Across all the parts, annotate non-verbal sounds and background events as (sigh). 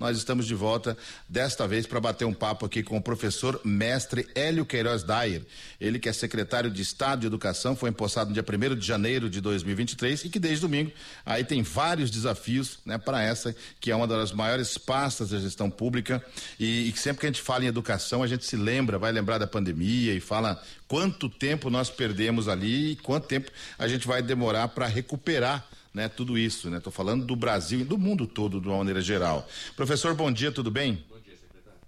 nós estamos de volta desta vez para bater um papo aqui com o professor mestre Hélio Queiroz Dyer. Ele que é secretário de Estado de Educação, foi empossado no dia 1 de janeiro de 2023 e que desde domingo aí tem vários desafios, né, para essa que é uma das maiores pastas da gestão pública e, e sempre que a gente fala em educação, a gente se lembra, vai lembrar da pandemia e fala quanto tempo nós perdemos ali e quanto tempo a gente vai demorar para recuperar né, tudo isso, né? Estou falando do Brasil e do mundo todo de uma maneira geral. Professor, bom dia, tudo bem? Bom dia, secretário.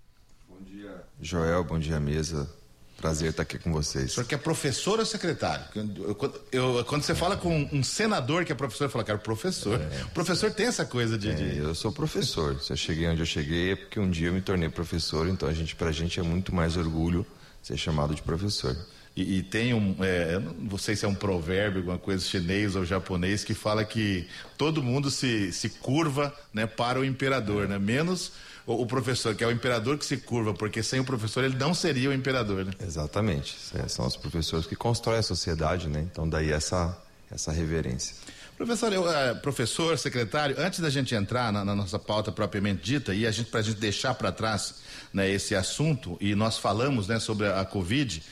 Bom dia, Joel, bom dia, mesa. Prazer estar aqui com vocês. O senhor que é professor ou secretário? Eu, eu, quando você fala com um senador que é professor, eu falo, cara, professor. É, o professor tem essa coisa de, é, de, Eu sou professor. Se eu cheguei onde eu cheguei é porque um dia eu me tornei professor, então a gente, pra gente é muito mais orgulho ser chamado de professor. E, e, tem um, é, não sei se é um provérbio, alguma coisa chinês ou japonês, que fala que todo mundo se, se curva né, para o imperador, né? menos o, o, professor, que é o imperador que se curva, porque sem o professor ele não seria o imperador. Né? Exatamente. É, são os professores que constroem a sociedade, né? então daí essa, essa reverência. Professor, eu, uh, professor, secretário, antes da gente entrar na, na nossa pauta propriamente dita e a gente para a gente deixar para trás né, esse assunto e nós falamos né, sobre a, a Covid,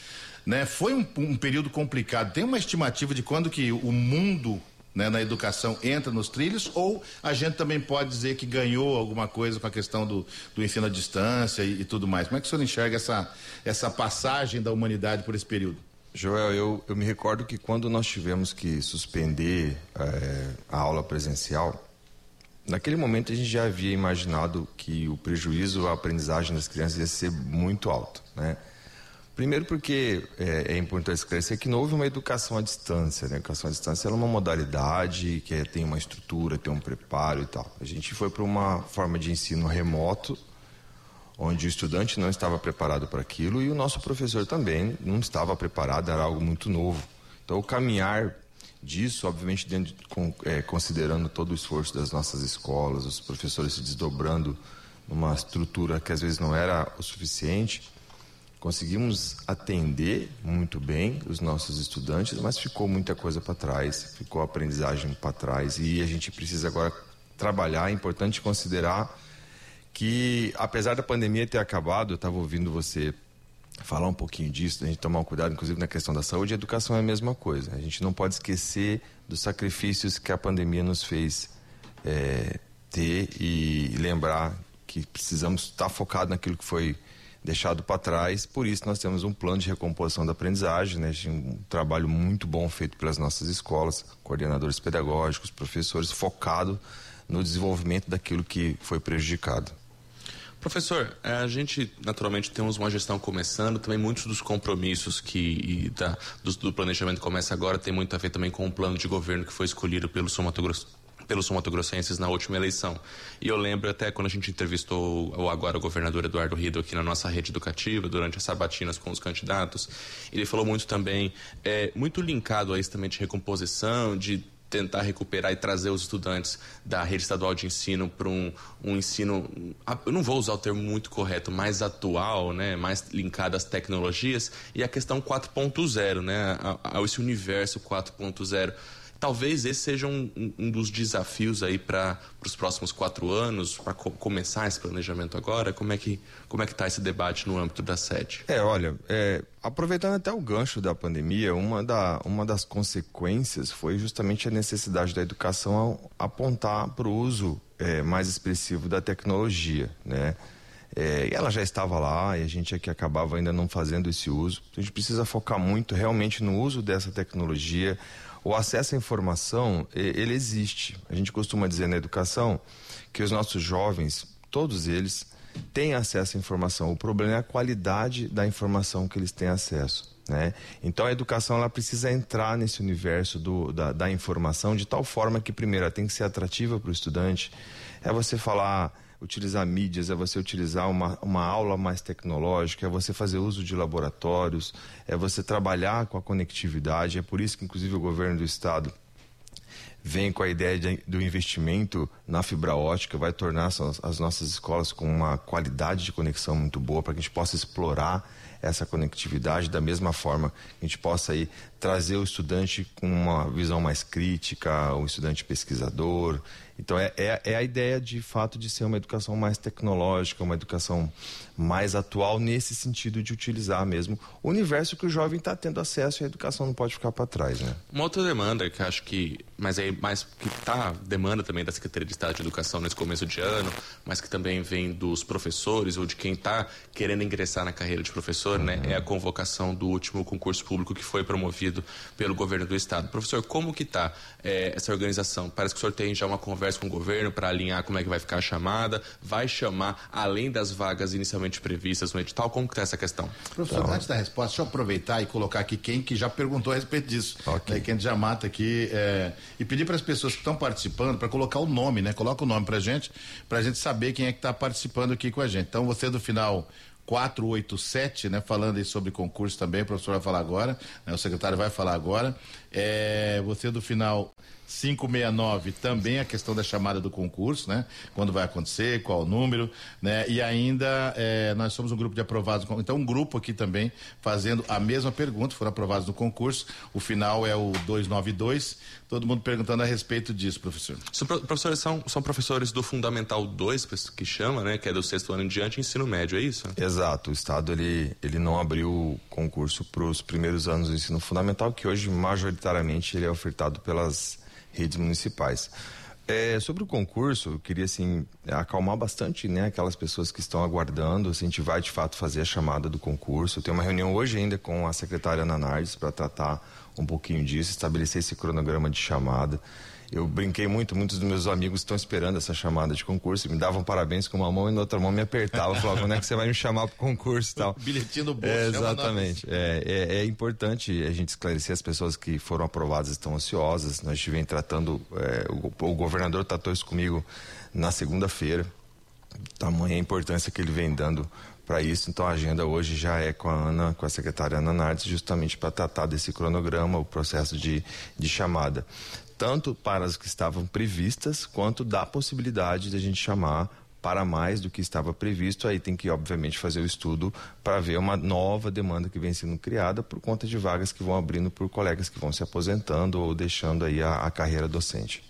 né? Foi um, um período complicado. Tem uma estimativa de quando que o mundo né, na educação entra nos trilhos ou a gente também pode dizer que ganhou alguma coisa com a questão do, do ensino à distância e, e, tudo mais? Como é que o senhor enxerga essa, essa passagem da humanidade por esse período? Joel, eu, eu me recordo que quando nós tivemos que suspender é, a aula presencial, naquele momento a gente já havia imaginado que o prejuízo à aprendizagem das crianças ia ser muito alto, né? Primeiro porque é, é, importante esclarecer que não houve uma educação à distância. Né? A educação à distância é uma modalidade que é, tem uma estrutura, tem um preparo e tal. A gente foi para uma forma de ensino remoto, onde o estudante não estava preparado para aquilo e o nosso professor também não estava preparado, era algo muito novo. Então o caminhar disso, obviamente, dentro, com, é, considerando todo o esforço das nossas escolas, os professores se desdobrando numa estrutura que às vezes não era o suficiente Conseguimos atender muito bem os nossos estudantes, mas ficou muita coisa para trás, ficou a aprendizagem para trás e a gente precisa agora trabalhar. É importante considerar que, apesar da pandemia ter acabado, eu estava ouvindo você falar um pouquinho disso, a gente tomar um cuidado, inclusive na questão da saúde, a educação é a mesma coisa. A gente não pode esquecer dos sacrifícios que a pandemia nos fez é, ter e lembrar que precisamos estar focado naquilo que foi deixado para trás. Por isso nós temos um plano de recomposição da aprendizagem, né? um trabalho muito bom feito pelas nossas escolas, coordenadores pedagógicos, professores, focado no desenvolvimento daquilo que foi prejudicado. Professor, é, a gente naturalmente temos uma gestão começando, também muitos dos compromissos que da, do, do planejamento começa agora tem muito a ver também com o plano de governo que foi escolhido pelo Sul Mato Grosso pelos somatogrossenses na última eleição. E eu lembro até quando a gente entrevistou o agora o governador Eduardo Rido aqui na nossa rede educativa, durante as sabatinas com os candidatos, ele falou muito também, é, muito linkado a isso também de recomposição, de tentar recuperar e trazer os estudantes da rede estadual de ensino para um, um ensino, eu não vou usar o termo muito correto, mais atual, né, mais linkado às tecnologias e a questão 4.0, né, a, a esse universo 4.0. Talvez esse seja um, um dos desafios aí para os próximos quatro anos, para co começar esse planejamento agora. Como é que como é que está esse debate no âmbito da sede? É, olha, é, aproveitando até o gancho da pandemia, uma, da, uma das consequências foi justamente a necessidade da educação apontar para o uso é, mais expressivo da tecnologia, né? É, e ela já estava lá e a gente aqui acabava ainda não fazendo esse uso. A gente precisa focar muito realmente no uso dessa tecnologia o acesso à informação, ele existe. A gente costuma dizer na educação que os nossos jovens, todos eles, têm acesso à informação. O problema é a qualidade da informação que eles têm acesso. Né? Então a educação ela precisa entrar nesse universo do, da, da informação de tal forma que, primeiro, ela tem que ser atrativa para o estudante. É você falar utilizar mídias, é você utilizar uma, uma aula mais tecnológica, é você fazer uso de laboratórios, é você trabalhar com a conectividade. É por isso que, inclusive, o governo do estado vem com a ideia de, do investimento na fibra ótica, vai tornar as, as nossas escolas com uma qualidade de conexão muito boa para que a gente possa explorar essa conectividade da mesma forma que a gente possa aí trazer o estudante com uma visão mais crítica, o estudante pesquisador. Então é, é, é, a ideia de fato de ser uma educação mais tecnológica, uma educação mais atual nesse sentido de utilizar mesmo o universo que o jovem está tendo acesso e a educação não pode ficar para trás, né? Uma outra demanda que acho que, mas mais que está demanda também da Secretaria de Estado de Educação nesse começo de ano, mas que também vem dos professores ou de quem está querendo ingressar na carreira de professor, uhum. né? É a convocação do último concurso público que foi promovido pelo governo do estado. Professor, como que está é, essa organização? Parece que o senhor tem já uma conversa com o governo para alinhar como é que vai ficar a chamada, vai chamar além das vagas inicialmente previstas no edital, como que está essa questão? Professor, então, antes da resposta, deixa eu aproveitar e colocar aqui quem que já perguntou a respeito disso. Okay. Né, quem já mata aqui é, e pedir para as pessoas que estão participando para colocar o nome, né? Coloca o nome para gente, para a gente saber quem é que está participando aqui com a gente. Então, você do final 487, né? Falando aí sobre concurso também, o professor vai falar agora, né, o secretário vai falar agora. É, você do final 569 também a questão da chamada do concurso, né? Quando vai acontecer, qual o número, né? E ainda é, nós somos um grupo de aprovados, então um grupo aqui também fazendo a mesma pergunta, foram aprovados no concurso, o final é o 292, todo mundo perguntando a respeito disso, professor. Os professores são, são professores do Fundamental 2, que chama, né? Que é do sexto ano em diante, ensino médio, é isso? Exato, o Estado ele, ele não abriu concurso para os primeiros anos do ensino fundamental, que hoje majoritariamente ele é ofertado pelas redes municipais. É, sobre o concurso, eu queria assim acalmar bastante, né, aquelas pessoas que estão aguardando. Assim, a gente vai de fato fazer a chamada do concurso. Tem uma reunião hoje ainda com a secretária Ana Nardes para tratar um pouquinho disso, estabelecer esse cronograma de chamada. Eu brinquei muito, muitos dos meus amigos estão esperando essa chamada de concurso, me davam parabéns com uma mão e na outra mão me apertava, falava, quando é que você vai me chamar para o concurso e tal. (laughs) Bilhetinho do bolso. É, exatamente. É, é, é, importante a gente esclarecer as pessoas que foram aprovadas estão ansiosas. Nós estivemos tratando, é, o, o governador tratou isso comigo na segunda-feira. Tamanha a importância que ele vem dando para isso. Então a agenda hoje já é com a Ana, com a secretária Ana Nardes, justamente para tratar desse cronograma, o processo de, de chamada tanto para as que estavam previstas, quanto da possibilidade de a gente chamar para mais do que estava previsto. Aí tem que, obviamente, fazer o estudo para ver uma nova demanda que vem sendo criada por conta de vagas que vão abrindo por colegas que vão se aposentando ou deixando aí a, a carreira docente.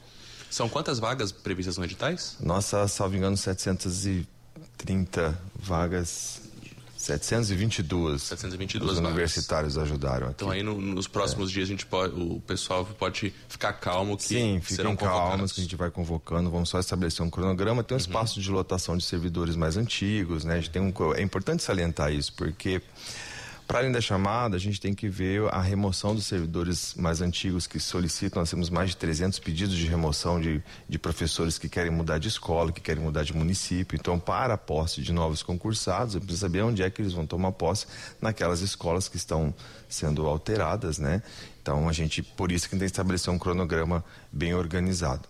São quantas vagas previstas no editais? Nossa, salvo engano, 730 vagas 722. 722 Os universitários ajudaram aqui. Então aí no, nos próximos é. dias a gente pode, o pessoal pode ficar calmo que Sim, fiquem calmos que a gente vai convocando, vamos só estabelecer um cronograma, tem um uhum. espaço de lotação de servidores mais antigos, né? A gente tem um, é importante salientar isso, porque para além da chamada, a gente tem que ver a remoção dos servidores mais antigos que solicitam. Nós temos mais de 300 pedidos de remoção de, de professores que querem mudar de escola, que querem mudar de município. Então, para a posse de novos concursados, eu preciso saber onde é que eles vão tomar posse naquelas escolas que estão sendo alteradas, né? Então, a gente, por isso que tem que estabelecer um cronograma bem organizado.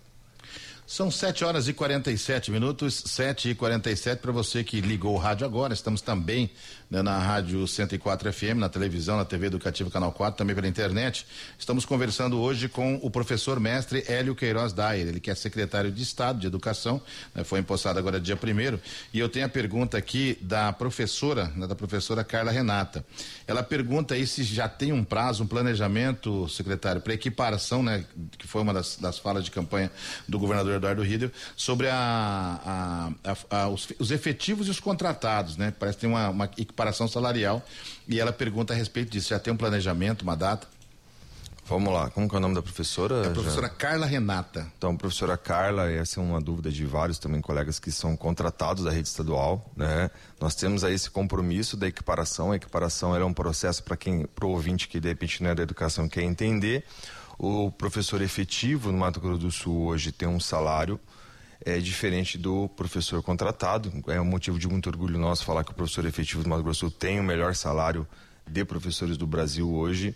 São 7 horas e 47 minutos, 7 e 47 para você que ligou o rádio agora. Estamos também né, na Rádio 104 FM, na televisão, na TV Educativa Canal 4, também pela internet. Estamos conversando hoje com o professor mestre Hélio Queiroz Dayer, ele que é secretário de Estado de Educação, né, foi empossado agora dia primeiro. E eu tenho a pergunta aqui da professora, né, da professora Carla Renata. Ela pergunta aí se já tem um prazo, um planejamento, secretário, para equiparação, né, que foi uma das, das falas de campanha do governador Eduardo Riedel, sobre a, a, a, os, os, efetivos e os contratados, né? Parece que tem uma, uma equiparação salarial e ela pergunta a respeito disso. Já tem um planejamento, uma data? Vamos lá, como que é o nome da professora? É a professora Já... Carla Renata. Então, professora Carla, essa é uma dúvida de vários também colegas que são contratados da rede estadual, né? Nós temos aí esse compromisso da equiparação, a equiparação é um processo para quem, para o ouvinte que de repente não é da educação quer entender, o professor efetivo no Mato Grosso do Sul hoje tem um salário é diferente do professor contratado. É um motivo de muito orgulho nosso falar que o professor efetivo do Mato Grosso do Sul tem o melhor salário de professores do Brasil hoje.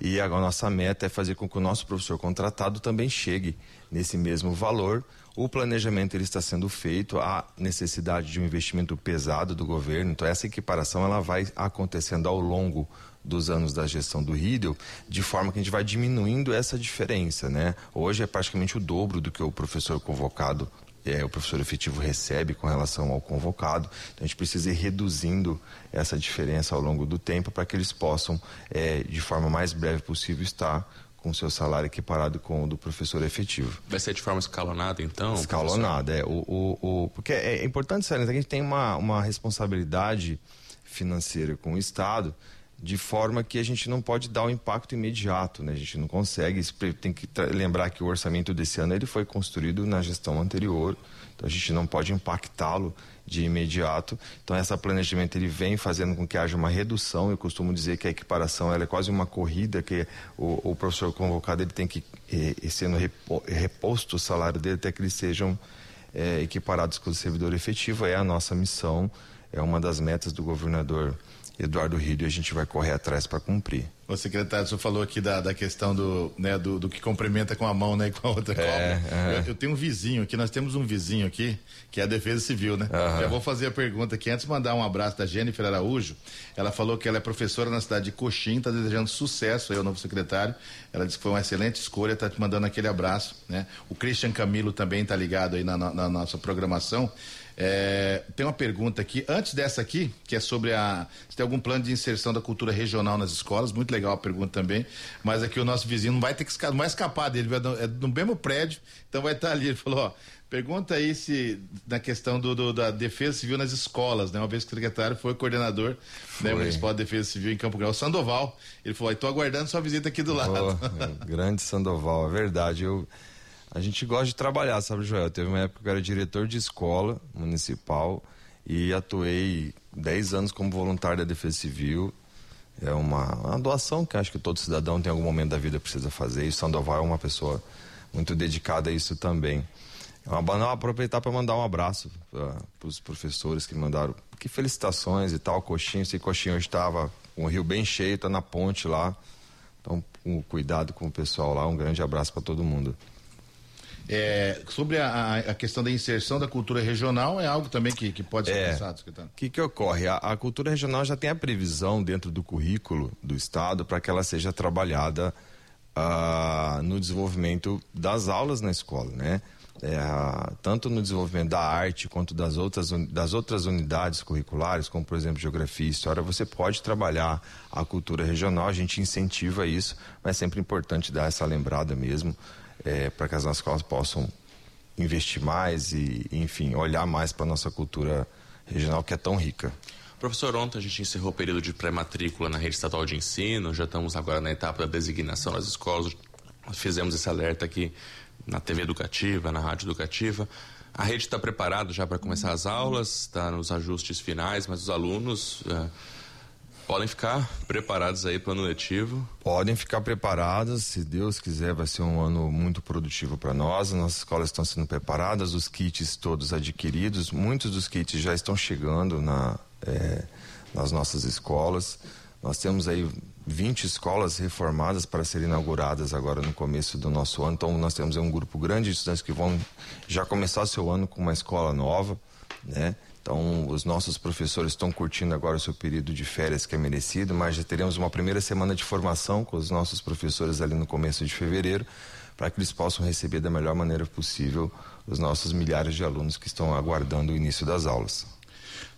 E a nossa meta é fazer com que o nosso professor contratado também chegue nesse mesmo valor. O planejamento ele está sendo feito, há necessidade de um investimento pesado do governo, então essa equiparação ela vai acontecendo ao longo dos anos da gestão do Riedel, de forma que a gente vai diminuindo essa diferença, né? Hoje é praticamente o dobro do que o professor convocado é, o professor efetivo recebe com relação ao convocado. Então, a gente precisa ir reduzindo essa diferença ao longo do tempo para que eles possam, é, de forma mais breve possível, estar com seu salário equiparado com o do professor efetivo. Vai ser de forma escalonada, então? Escalonada, é. O, o, o, porque é importante salientar que a gente tem uma, uma responsabilidade financeira com o Estado de forma que a gente não pode dar o um impacto imediato, né? A gente não consegue, tem que lembrar que o orçamento desse ano ele foi construído na gestão anterior, então a gente não pode impactá-lo de imediato. Então esse planejamento ele vem fazendo com que haja uma redução. Eu costumo dizer que a equiparação ela é quase uma corrida que o, o professor convocado ele tem que ir eh, sendo reposto o salário dele até que eles sejam é, equiparados com o servidor efetivo. É a nossa missão, é uma das metas do governador Eduardo Rio a gente vai correr atrás para cumprir. O secretário, senhor falou aqui da, da questão do, né, do, do, que cumprimenta com a mão né, e com a outra é. É. Eu, eu, tenho um vizinho aqui, nós temos um vizinho aqui, que é a Defesa Civil, né? Uhum. Já vou fazer a pergunta aqui. Antes de mandar um abraço da Jennifer Araújo, ela falou que ela é professora na cidade de Coxim, está desejando sucesso aí ao novo secretário. Ela disse que foi uma excelente escolha, está te mandando aquele abraço. Né? O Christian Camilo também está ligado aí na, na, na nossa programação. É, tem uma pergunta aqui, antes dessa aqui, que é sobre a. Se tem algum plano de inserção da cultura regional nas escolas, muito legal a pergunta também. Mas aqui o nosso vizinho não vai ter que escapar, não vai escapar dele, vai, é no mesmo prédio, então vai estar ali. Ele falou, ó. Pergunta aí se na questão do, do, da defesa civil nas escolas, né? Uma vez que o secretário foi coordenador né, foi. né, municipal de defesa civil em Campo Grande, o Sandoval. Ele falou: estou aguardando sua visita aqui do lado. Oh, grande Sandoval, é verdade. Eu a gente gosta de trabalhar, sabe, Joel? Teve uma época que eu era diretor de escola municipal e atuei 10 anos como voluntário da Defesa Civil. É uma, uma doação que acho que todo cidadão tem algum momento da vida precisa fazer. E Sandoval é uma pessoa muito dedicada a isso também. É uma banal aproveitar para mandar um abraço para os professores que mandaram. Que felicitações e tal, Coxinho. Esse Coxinho estava com o rio bem cheio, está na ponte lá. Então, um cuidado com o pessoal lá. Um grande abraço para todo mundo. É, sobre a, a, questão da inserção da cultura regional, é algo também que, que pode ser é, pensado, secretário? O que, que ocorre? A, a, cultura regional já tem a previsão dentro do currículo do Estado para que ela seja trabalhada uh, no desenvolvimento das aulas na escola, né? É, tanto no desenvolvimento da arte quanto das outras, das outras unidades curriculares, como por exemplo geografia e história, você pode trabalhar a cultura regional, a gente incentiva isso, mas é sempre importante dar essa lembrada mesmo é, para que as nossas escolas possam investir mais e, enfim, olhar mais para a nossa cultura regional que é tão rica. Professor, ontem a gente encerrou o período de pré-matrícula na rede estadual de ensino, já estamos agora na etapa da designação das escolas, fizemos esse alerta aqui na TV educativa, na rádio educativa. A rede está preparada já para começar as aulas, está nos ajustes finais, mas os alunos. Uh, Podem ficar preparados aí para o ano letivo? Podem ficar preparados, se Deus quiser, vai ser um ano muito produtivo para nós. Nossas escolas estão sendo preparadas, os kits todos adquiridos, muitos dos kits já estão chegando na, é, nas nossas escolas. Nós temos aí 20 escolas reformadas para serem inauguradas agora no começo do nosso ano. Então, nós temos um grupo grande de estudantes que vão já começar o seu ano com uma escola nova, né? Então, os nossos professores estão curtindo agora o seu período de férias que é merecido, mas já teremos uma primeira semana de formação com os nossos professores ali no começo de fevereiro, para que eles possam receber da melhor maneira possível os nossos milhares de alunos que estão aguardando o início das aulas.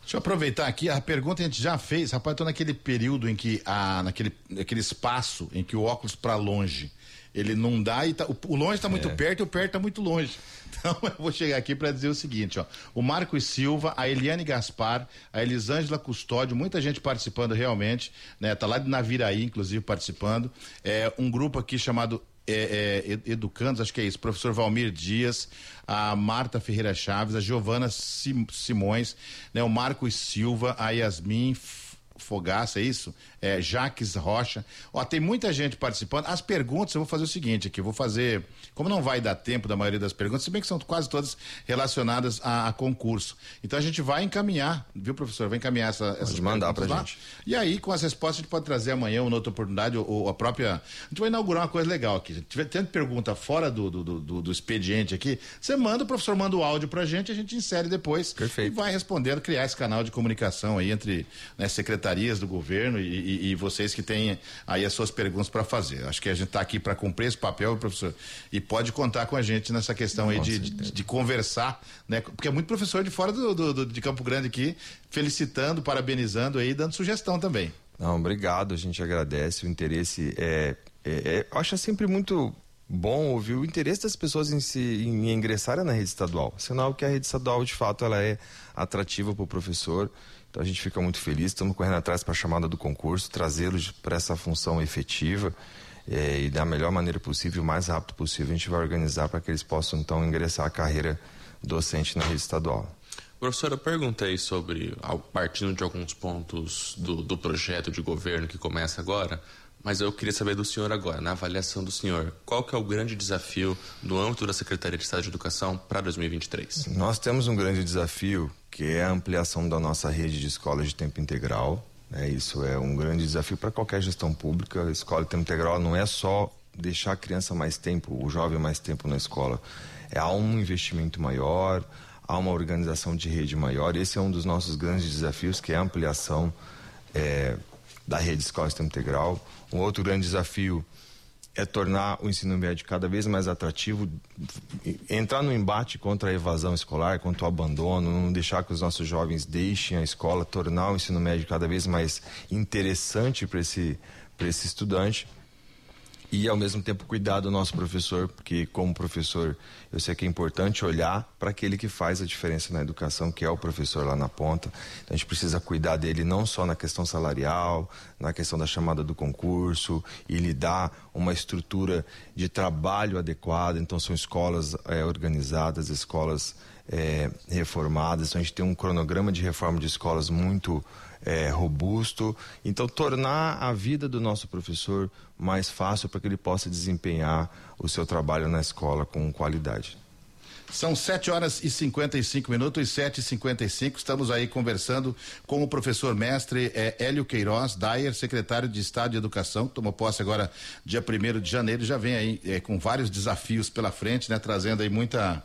Deixa eu aproveitar aqui, a pergunta a gente já fez, rapaz, estou naquele período em que, a, naquele, naquele espaço em que o óculos para longe, ele não dá e tá, o, o longe está muito é. perto e o perto está muito longe. (laughs) Então eu vou chegar aqui para dizer o seguinte, ó. O Marcos Silva, a Eliane Gaspar, a Elisângela Custódio, muita gente participando realmente, né? Tá lá de Naviraí, inclusive, participando. É um grupo aqui chamado é, é, educandos, acho que é isso, professor Valmir Dias, a Marta Ferreira Chaves, a Giovana Simões, né, o Marcos Silva, a Yasmin Fogaça, é isso? É, Jaques Rocha. Ó, tem muita gente participando. As perguntas, eu vou fazer o seguinte aqui, eu vou fazer, como não vai dar tempo da maioria das perguntas, se bem que são quase todas relacionadas a, a concurso. Então a gente vai encaminhar, viu, professor? Vai encaminhar essa, essas pode mandar pra lá. gente. E aí, com as respostas, a gente pode trazer amanhã, ou outra oportunidade, ou, ou, a própria. A gente vai inaugurar uma coisa legal aqui. Se tiver tendo pergunta fora do, do, do, do, expediente aqui, você manda, o professor manda o áudio pra gente, a gente insere depois. Perfeito. E vai respondendo, criar esse canal de comunicação aí entre né, secretaria secretarias do governo e, e, e vocês que têm aí as suas perguntas para fazer. Acho que a gente está aqui para cumprir esse papel, professor, e pode contar com a gente nessa questão aí de, de, de, conversar, né? Porque é muito professor de fora do, do, do, de Campo Grande aqui, felicitando, parabenizando aí, dando sugestão também. Não, obrigado, a gente agradece o interesse. É, é, é, acho sempre muito bom ouvir o interesse das pessoas em, se, em ingressarem na rede estadual. Sinal que a rede estadual, de fato, ela é atrativa para o professor. Então a gente fica muito feliz, estamos correndo atrás para a chamada do concurso, trazê-los para essa função efetiva é, e da melhor maneira possível, o mais rápido possível, a gente vai organizar para que eles possam então ingressar a carreira docente na rede estadual. Professora, eu perguntei sobre, partindo de alguns pontos do, do projeto de governo que começa agora, mas eu queria saber do senhor agora, na avaliação do senhor, qual que é o grande desafio no âmbito da Secretaria de Estado de Educação para 2023? Nós temos um grande desafio, que é a ampliação da nossa rede de escolas de tempo integral. Né? Isso é um grande desafio para qualquer gestão pública. A escola de tempo integral não é só deixar a criança mais tempo, o jovem mais tempo na escola. É há um investimento maior, há uma organização de rede maior. Esse é um dos nossos grandes desafios, que é a ampliação é, da rede de escola de tempo integral. Um outro grande desafio é tornar o ensino médio cada vez mais atrativo, entrar no embate contra a evasão escolar, contra o abandono, não deixar que os nossos jovens deixem a escola, tornar o ensino médio cada vez mais interessante para esse, esse estudante e ao mesmo tempo cuidar do nosso professor, porque como professor eu sei que é importante olhar para aquele que faz a diferença na educação, que é o professor lá na ponta. Então a gente precisa cuidar dele não só na questão salarial, na questão da chamada do concurso e lhe dar uma estrutura de trabalho adequada. Então são escolas é, organizadas, escolas é, reformadas. Então a gente tem um cronograma de reforma de escolas muito é, robusto. Então, tornar a vida do nosso professor mais fácil para que ele possa desempenhar o seu trabalho na escola com qualidade. São 7 horas e 55 minutos, e 7 e 55 Estamos aí conversando com o professor mestre é, Hélio Queiroz Dyer, secretário de Estado de Educação, tomou posse agora dia 1 de janeiro, já vem aí é, com vários desafios pela frente, né? Trazendo aí muita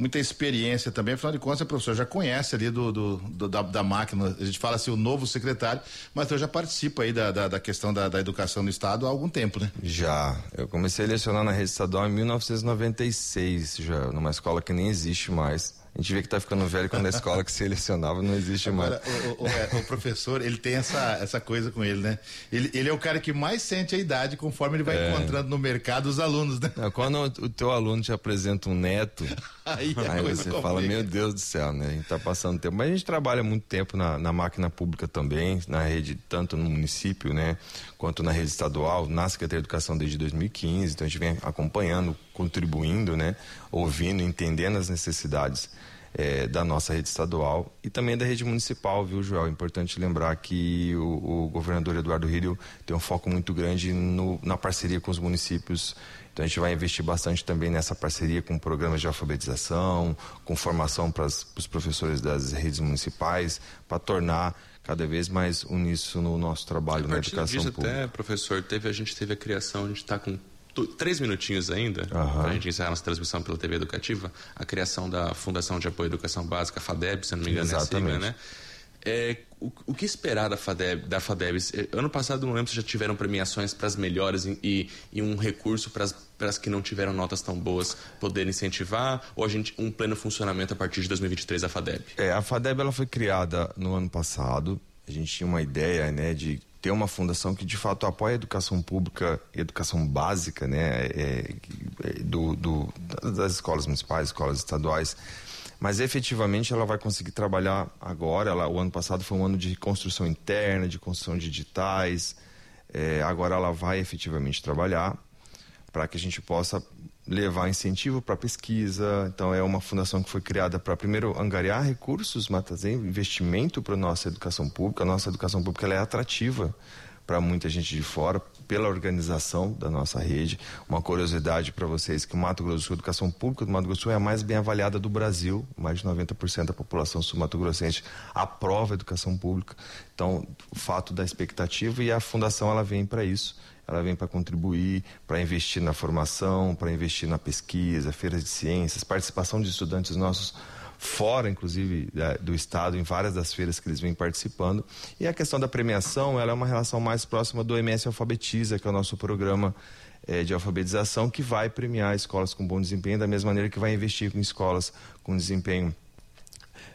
muita experiência também, afinal de contas, o professor já conhece ali do, do, do da, da, máquina, a gente fala assim, o novo secretário, mas eu já participa aí da, da, da questão da, da, educação no estado há algum tempo, né? Já, eu comecei a lecionar na rede estadual em 1996, já, numa escola que nem existe mais. A gente vê que tá ficando velho quando a escola que selecionava não existe Agora, mais. O, o, é, o, professor, ele tem essa, essa coisa com ele, né? Ele, ele é o cara que mais sente a idade conforme ele vai é. encontrando no mercado os alunos, né? Não, quando o, teu aluno te apresenta um neto, (laughs) aí, aí você complica. fala, meu Deus do céu, né? A gente tá passando tempo. Mas a gente trabalha muito tempo na, na máquina pública também, na rede, tanto no município, né? Quanto na rede estadual, na Secretaria de Educação desde 2015. Então a gente vem acompanhando, contribuindo, né? Ouvindo, entendendo as necessidades é, da nossa rede estadual e também da rede municipal, viu, Joel? É importante lembrar que o, o governador Eduardo Rírio tem um foco muito grande no, na parceria com os municípios. Então a gente vai investir bastante também nessa parceria com programas de alfabetização, com formação para os professores das redes municipais, para tornar cada vez mais uníssono no nosso trabalho na educação disso pública. até, professor, teve, a gente teve a criação, a gente está com três minutinhos ainda, uhum. para a gente encerrar nossa transmissão pela TV Educativa, a criação da Fundação de Apoio à Educação Básica, FADEB, se não me engano Exatamente. é a sigla, né? É, o, o, que esperar da FADEB, da FADEB? É, ano passado, não lembro se já tiveram premiações para as melhores e, e, um recurso para as que não tiveram notas tão boas poder incentivar? Ou a gente um pleno funcionamento a partir de 2023 da FADEB? É, a FADEB ela foi criada no ano passado. A gente tinha uma ideia né, de ter uma fundação que de fato apoia a educação pública, educação básica, né, é, é, do, do, das escolas municipais, escolas estaduais, mas efetivamente ela vai conseguir trabalhar agora. Ela, o ano passado foi um ano de construção interna, de construção de digitais. É, agora ela vai efetivamente trabalhar para que a gente possa levar incentivo para pesquisa. Então, é uma fundação que foi criada para, primeiro, angariar recursos, mas investimento para nossa educação pública. A nossa educação pública é atrativa para muita gente de fora, pela organização da nossa rede. Uma curiosidade para vocês que o Mato Grosso do Sul, a educação pública do Mato Grosso do Sul é a mais bem avaliada do Brasil. Mais de 90% da população sul-mato-grossense aprova a educação pública. Então, o fato da expectativa e a fundação ela vem para isso ela vem para contribuir, para investir na formação, para investir na pesquisa, feiras de ciências, participação de estudantes nossos fora, inclusive, do estado, em várias das feiras que eles vêm participando. E a questão da premiação, ela é uma relação mais próxima do MS Alfabetiza, que é o nosso programa é, de alfabetização, que vai premiar escolas com bom desempenho, da mesma maneira que vai investir em escolas com desempenho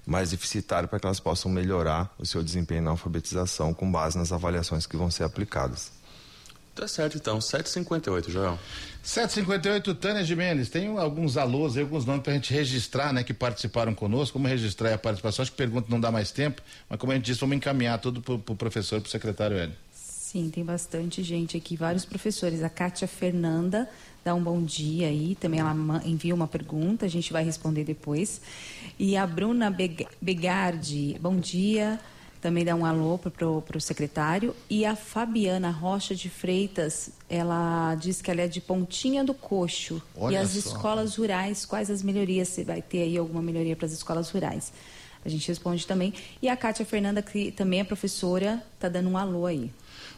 mais deficitário para que elas possam melhorar o seu desempenho na alfabetização com base nas avaliações que vão ser aplicadas. Tá certo, então. 7h58, Joel. 758, Tânia Jimenez, tem alguns alôs aí, alguns nomes para a gente registrar, né, que participaram conosco. Como registrar a participação? Acho que pergunta não dá mais tempo, mas como a gente disse, vamos encaminhar tudo para o pro professor, para o secretário Hélio. Sim, tem bastante gente aqui, vários professores. A Kátia Fernanda dá um bom dia aí, também ela envia uma pergunta, a gente vai responder depois. E a Bruna Begardi, bom dia também dá um alô para o secretário. E a Fabiana Rocha de Freitas, ela diz que ela é de Pontinha do Coxo. Olha e as só. escolas rurais, quais as melhorias? Você vai ter aí alguma melhoria para as escolas rurais? A gente responde também. E a Kátia Fernanda, que também é professora, está dando um alô aí.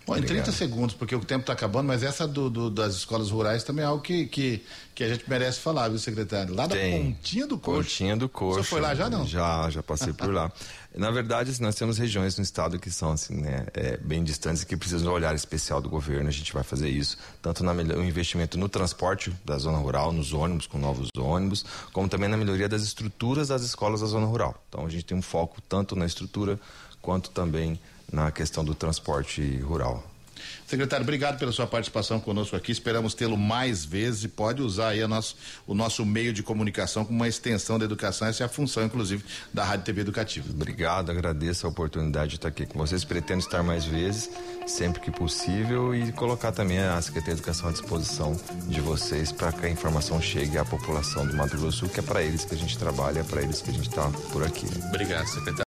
Bom, em 30 segundos, porque o tempo está acabando, mas essa do, do, das escolas rurais também é algo que, que, que a gente merece falar, viu, secretário? Lá da Tem. Pontinha do Coxo. Pontinha do Coxo. Você foi lá já, não? Já, já passei por lá. (laughs) Na verdade, assim, nós temos regiões no estado que são assim, né, é, bem distantes e que precisam de um olhar especial do governo. A gente vai fazer isso, tanto no investimento no transporte da zona rural, nos ônibus, com novos ônibus, como também na melhoria das estruturas das escolas da zona rural. Então, a gente tem um foco tanto na estrutura quanto também na questão do transporte rural. Secretário, obrigado pela sua participação conosco aqui. Esperamos tê-lo mais vezes e pode usar aí nosso, o nosso meio de comunicação como uma extensão da educação. Essa é a função, inclusive, da Rádio TV Educativa. Obrigado, agradeço a oportunidade de estar aqui com vocês. Pretendo estar mais vezes, sempre que possível, e colocar também a Secretaria de Educação à disposição de vocês para que a informação chegue à população do Mato Grosso, que é para eles que a gente trabalha, é para eles que a gente está por aqui. Obrigado, secretário.